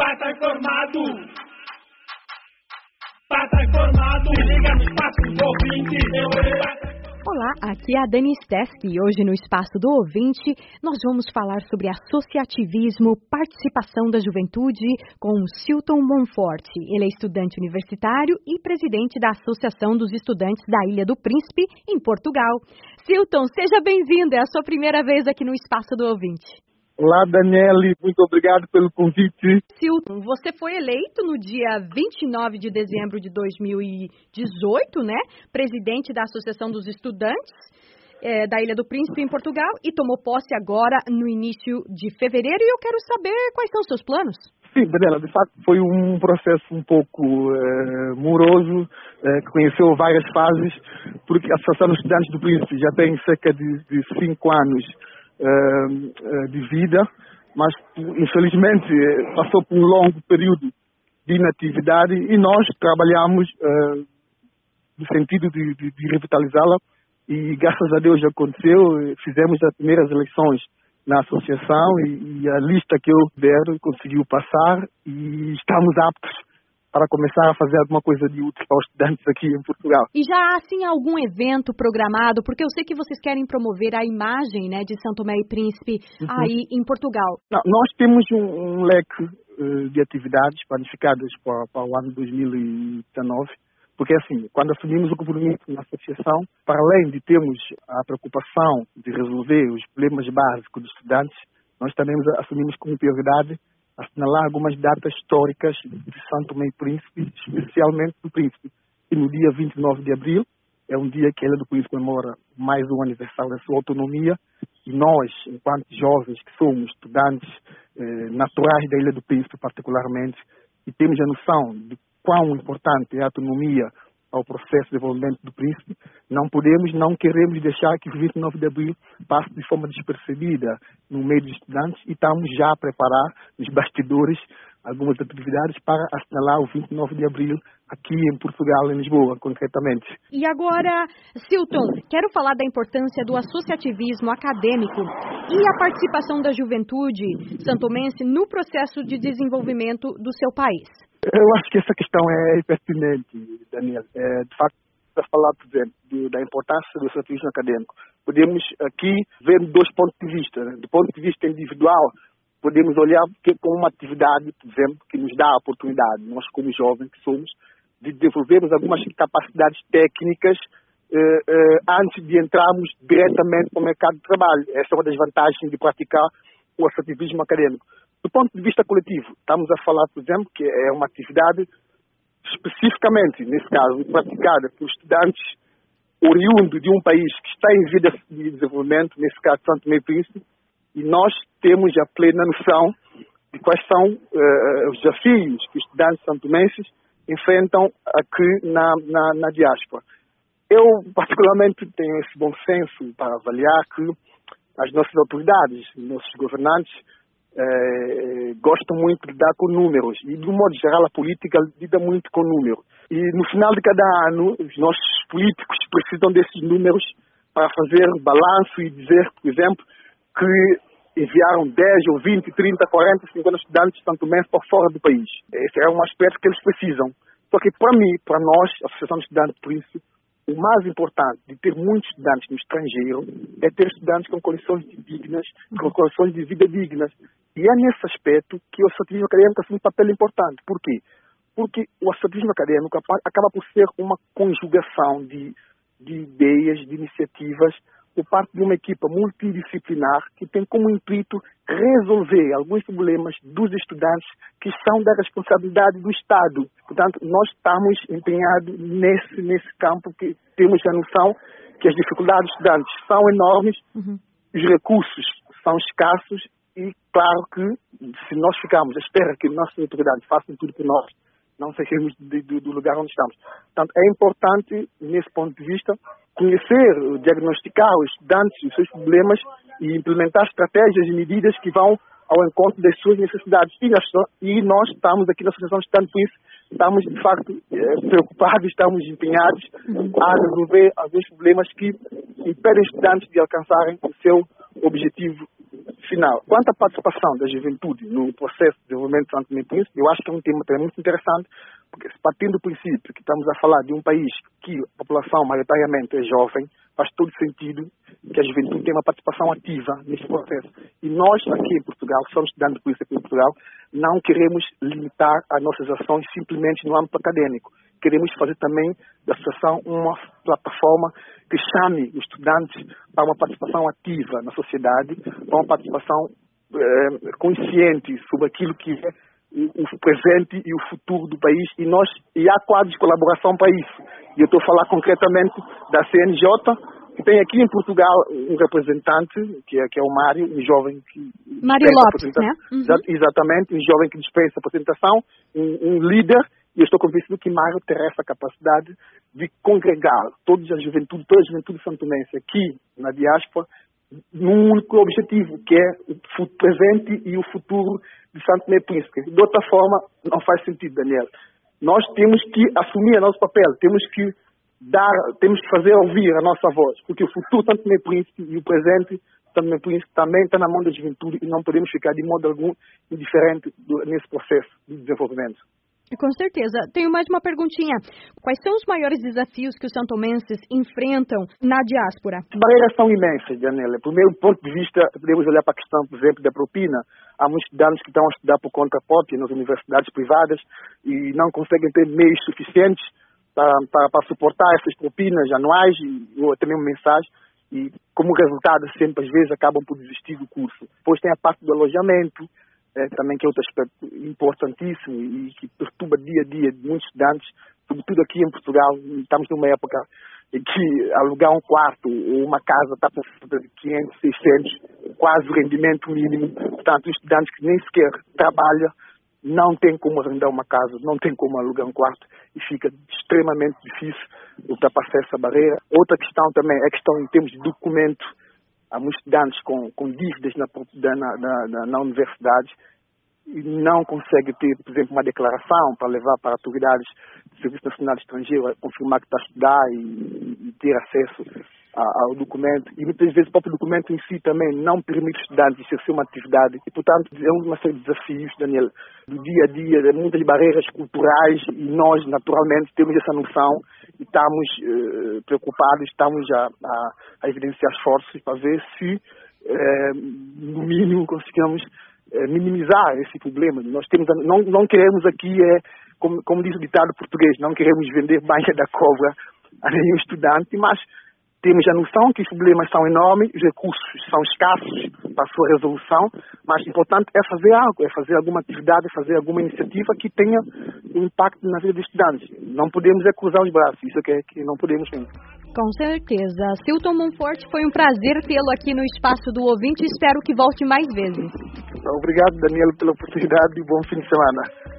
Pata informado. Pata informado. Liga no espaço do ouvinte. Olá, aqui é a Dani Stesky e hoje no Espaço do Ouvinte nós vamos falar sobre associativismo, participação da juventude com Silton Monfort. Ele é estudante universitário e presidente da Associação dos Estudantes da Ilha do Príncipe, em Portugal. Silton, seja bem-vindo, é a sua primeira vez aqui no Espaço do Ouvinte. Olá, Daniele, muito obrigado pelo convite. Silton, você foi eleito no dia 29 de dezembro de 2018, né? Presidente da Associação dos Estudantes é, da Ilha do Príncipe, em Portugal, e tomou posse agora no início de fevereiro. E eu quero saber quais são os seus planos. Sim, Daniela, de facto foi um processo um pouco é, moroso, é, que conheceu várias fases, porque a Associação dos Estudantes do Príncipe já tem cerca de, de cinco anos de vida, mas infelizmente passou por um longo período de inatividade e nós trabalhamos uh, no sentido de, de, de revitalizá-la. E graças a Deus aconteceu, fizemos as primeiras eleições na associação e, e a lista que eu der conseguiu passar e estamos aptos para começar a fazer alguma coisa de útil para os estudantes aqui em Portugal. E já há, assim, algum evento programado? Porque eu sei que vocês querem promover a imagem né, de São Tomé e Príncipe uhum. aí em Portugal. Não, nós temos um, um leque uh, de atividades planificadas para, para o ano 2019 porque assim, quando assumimos o compromisso na associação, para além de termos a preocupação de resolver os problemas básicos dos estudantes, nós também assumimos como prioridade assinalar algumas datas históricas de Santo e Príncipe, especialmente do Príncipe. E no dia 29 de abril é um dia que a Ilha do Príncipe comemora mais um aniversário da sua autonomia e nós, enquanto jovens que somos estudantes eh, naturais da Ilha do Príncipe particularmente, e temos a noção de quão importante é a autonomia ao processo de desenvolvimento do príncipe, não podemos, não queremos deixar que o 29 de abril passe de forma despercebida no meio dos estudantes e estamos já a preparar nos bastidores algumas atividades para assinalar o 29 de abril aqui em Portugal, em Lisboa, concretamente. E agora, Silton, quero falar da importância do associativismo acadêmico e a participação da juventude santomense no processo de desenvolvimento do seu país. Eu acho que essa questão é pertinente, Daniel. É, de facto, para falar, por exemplo, da importância do associativismo acadêmico, podemos aqui ver dois pontos de vista. Né? Do ponto de vista individual, podemos olhar que como uma atividade, por exemplo, que nos dá a oportunidade, nós como jovens que somos, de desenvolvermos algumas capacidades técnicas eh, eh, antes de entrarmos diretamente para o mercado de trabalho. Essa é uma das vantagens de praticar o associativismo acadêmico. Do ponto de vista coletivo, estamos a falar, por exemplo, que é uma atividade especificamente, nesse caso, praticada por estudantes oriundos de um país que está em vida de desenvolvimento, nesse caso Santo Meio Príncipe, e nós temos a plena noção de quais são uh, os desafios que os estudantes santomenses enfrentam aqui na, na, na diáspora. Eu, particularmente, tenho esse bom senso para avaliar que as nossas autoridades, nossos governantes, gostam muito de lidar com números e, de um modo geral, a política lida muito com números. E no final de cada ano, os nossos políticos precisam desses números para fazer balanço e dizer, por exemplo, que enviaram 10 ou 20, 30, 40, 50 estudantes tanto menos para fora do país. Esse é um aspecto que eles precisam. Só que para mim, para nós, a Associação de Estudantes por isso, o mais importante de ter muitos estudantes no estrangeiro é ter estudantes com condições dignas, com condições de vida dignas. E é nesse aspecto que o associativismo acadêmico assume um papel importante. Por quê? Porque o associativismo acadêmico acaba por ser uma conjugação de, de ideias, de iniciativas por parte de uma equipa multidisciplinar que tem como intuito resolver alguns problemas dos estudantes que são da responsabilidade do Estado. Portanto, nós estamos empenhados nesse, nesse campo que temos a noção que as dificuldades dos estudantes são enormes, uhum. os recursos são escassos e, claro que, se nós ficarmos à espera que nossas autoridades façam tudo por nós, não sairemos do lugar onde estamos. Portanto, é importante, nesse ponto de vista, conhecer, diagnosticar os estudantes os seus problemas e implementar estratégias e medidas que vão ao encontro das suas necessidades. E nós, e nós estamos aqui na Associação de Estudantes por isso, estamos de facto eh, preocupados, estamos empenhados a resolver alguns problemas que impedem os estudantes de alcançarem o seu objetivo final, quanto à participação da juventude no processo de desenvolvimento Santo Tomé eu acho que é um tema também muito interessante, porque partindo do princípio que estamos a falar de um país que a população maioritariamente é jovem, faz todo sentido que a juventude tenha uma participação ativa neste processo. E nós, aqui em Portugal, somos estudantes de polícia aqui em Portugal, não queremos limitar as nossas ações simplesmente no âmbito acadêmico. Queremos fazer também da associação uma plataforma que chame os estudantes para uma participação ativa na sociedade, para uma participação eh, consciente sobre aquilo que é o presente e o futuro do país e nós e há quadros de colaboração para isso. E eu estou a falar concretamente da CNJ, que tem aqui em Portugal um representante, que é, que é o Mário, um jovem que... Mário Lopes, né? Uhum. Exatamente, um jovem que dispensa apresentação, um, um líder, eu estou convencido que Mário terá essa capacidade de congregar toda a juventude, toda a juventude santonense aqui na diáspora, num único objetivo, que é o presente e o futuro de Santo Tomé Príncipe. De outra forma, não faz sentido, Daniel. Nós temos que assumir o nosso papel, temos que dar, temos que fazer ouvir a nossa voz, porque o futuro Santo Tomé Príncipe e o presente Santo Tomé Príncipe também está na mão da juventude e não podemos ficar de modo algum indiferente nesse processo de desenvolvimento. Com certeza. Tenho mais uma perguntinha. Quais são os maiores desafios que os santomenses enfrentam na diáspora? As barreiras são imensas, Daniela. Primeiro ponto de vista, podemos olhar para a questão, por exemplo, da propina. Há muitos estudantes que estão a estudar por conta própria nas universidades privadas e não conseguem ter meios suficientes para, para, para suportar essas propinas anuais e, ou até mesmo mensais e como resultado sempre às vezes acabam por desistir do curso. Depois tem a parte do alojamento, é, também que é outro aspecto importantíssimo e que perturba dia a dia muitos estudantes, sobretudo aqui em Portugal, estamos numa época em que alugar um quarto ou uma casa está por de 500, 600, quase o rendimento mínimo. Portanto, os estudantes que nem sequer trabalham não têm como arrendar uma casa, não têm como alugar um quarto e fica extremamente difícil ultrapassar essa barreira. Outra questão também é a questão em termos de documento há muitos estudantes com, com dívidas na, na, na, na universidade e não consegue ter, por exemplo, uma declaração para levar para autoridades do Serviço Nacional Estrangeiro a confirmar que está a estudar e, e ter acesso ao documento. E muitas vezes o próprio documento em si também não permite estudantes exercer uma atividade. E portanto é uma série de desafios, Daniel, do dia a dia, de muitas barreiras culturais e nós naturalmente temos essa noção estamos eh, preocupados, estamos a, a, a, evidenciar esforços para ver se eh, no mínimo conseguimos eh, minimizar esse problema. Nós temos, não, não queremos aqui, é, como, como diz o ditado português, não queremos vender banha da cobra a nenhum estudante, mas temos a noção que os problemas são enormes, os recursos são escassos para a sua resolução, mas o importante é fazer algo, é fazer alguma atividade, é fazer alguma iniciativa que tenha um impacto na vida dos estudantes. Não podemos é cruzar os braços, isso é que, é que não podemos mesmo. Com certeza. Silton Monforte, foi um prazer tê-lo aqui no Espaço do Ouvinte e espero que volte mais vezes. Obrigado, Daniel, pela oportunidade e bom fim de semana.